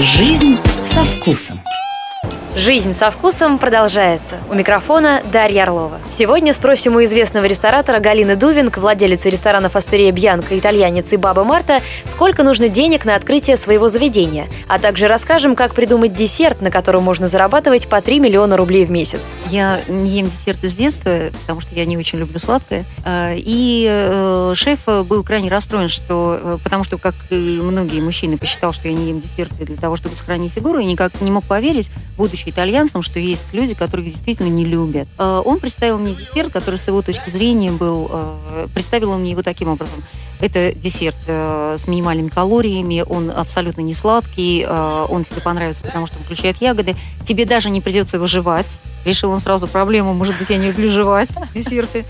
Жизнь со вкусом. Жизнь со вкусом продолжается. У микрофона Дарья Орлова. Сегодня спросим у известного ресторатора Галины Дувинг, владелицы ресторанов Астерия Бьянка, итальянец и Баба Марта, сколько нужно денег на открытие своего заведения. А также расскажем, как придумать десерт, на котором можно зарабатывать по 3 миллиона рублей в месяц. Я не ем десерты с детства, потому что я не очень люблю сладкое. А, и э, шеф был крайне расстроен, что, э, потому что, как и многие мужчины, посчитал, что я не ем десерты для того, чтобы сохранить фигуру, и никак не мог поверить, будучи итальянцам, что есть люди, которые действительно не любят. Э, он представил мне десерт, который с его точки зрения был... Э, представил он мне его таким образом. Это десерт э, с минимальными калориями, он абсолютно не сладкий, он тебе понравится, потому что включает ягоды. Тебе даже не придется его жевать. Решил он сразу проблему, может быть, я не люблю жевать десерты.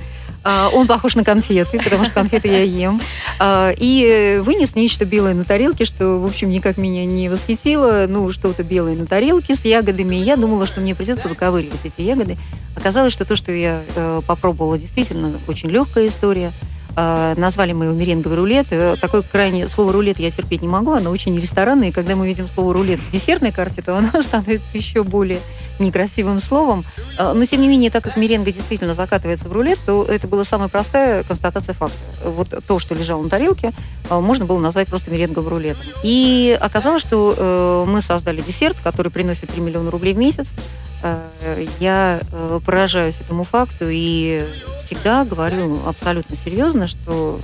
А, он похож на конфеты, потому что конфеты я ем. А, и вынес нечто белое на тарелке, что, в общем, никак меня не восхитило. Ну, что-то белое на тарелке с ягодами. Я думала, что мне придется выковыривать эти ягоды. Оказалось, что то, что я э, попробовала, действительно очень легкая история. А, назвали мы его меренговый рулет. Э, такое крайне слово рулет я терпеть не могу, оно очень ресторанное. И когда мы видим слово рулет в десертной карте, то оно становится еще более некрасивым словом. А, но, тем не менее, так как меренга действительно закатывается в рулет, то это была самая простая констатация факта. Вот то, что лежало на тарелке, а, можно было назвать просто меренговым рулетом. И оказалось, что э, мы создали десерт, который приносит 3 миллиона рублей в месяц. Э, я э, поражаюсь этому факту и всегда говорю абсолютно серьезно, что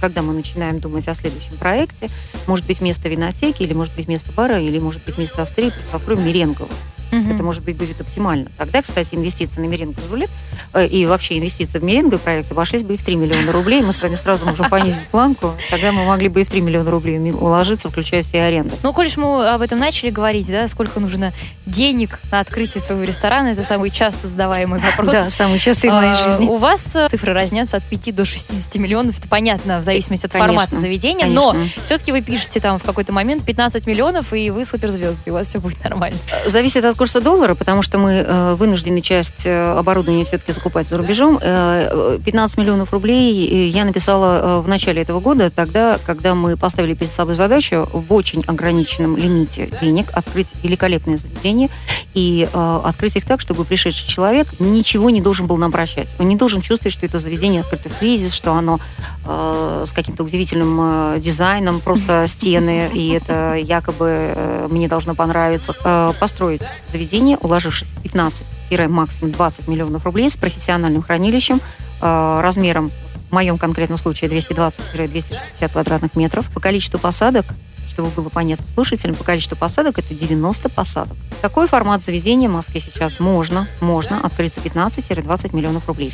когда мы начинаем думать о следующем проекте, может быть, вместо винотеки, или может быть, вместо бара, или может быть, вместо астрии, просто откроем меренговую. Угу. Это, может быть, будет оптимально. Тогда, кстати, инвестиции на меренговый рулет э, и вообще инвестиции в меренговый проект обошлись бы и в 3 миллиона рублей. Мы с вами сразу можем понизить планку. Тогда мы могли бы и в 3 миллиона рублей уложиться, включая все аренды. Ну, коль мы об этом начали говорить, да, сколько нужно денег на открытие своего ресторана, это самый часто задаваемый вопрос. Да, самый частый в моей а, жизни. У вас э, цифры разнятся от 5 до 60 миллионов. Это понятно, в зависимости от формата заведения. Но все-таки вы пишете там в какой-то момент 15 миллионов, и вы суперзвезды, и у вас все будет нормально. Зависит от курса доллара, потому что мы э, вынуждены часть э, оборудования все-таки закупать за рубежом. 15 миллионов рублей я написала в начале этого года, тогда, когда мы поставили перед собой задачу в очень ограниченном лимите денег открыть великолепное заведение и э, открыть их так, чтобы пришедший человек ничего не должен был нам прощать. Он не должен чувствовать, что это заведение открыто в кризис, что оно э, с каким-то удивительным э, дизайном, просто стены, и это якобы э, мне должно понравиться. Э, построить заведение, уложившись в 15 максимум 20 миллионов рублей с профессиональным хранилищем, э, размером в моем конкретном случае 220-260 квадратных метров. По количеству посадок чтобы было понятно слушателям, по количеству посадок это 90 посадок. Такой формат заведения в Москве сейчас можно, можно открыться 15-20 миллионов рублей.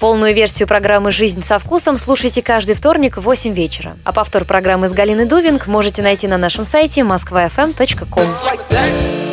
Полную версию программы «Жизнь со вкусом» слушайте каждый вторник в 8 вечера. А повтор программы с Галиной Дувинг можете найти на нашем сайте moskvafm.com. Like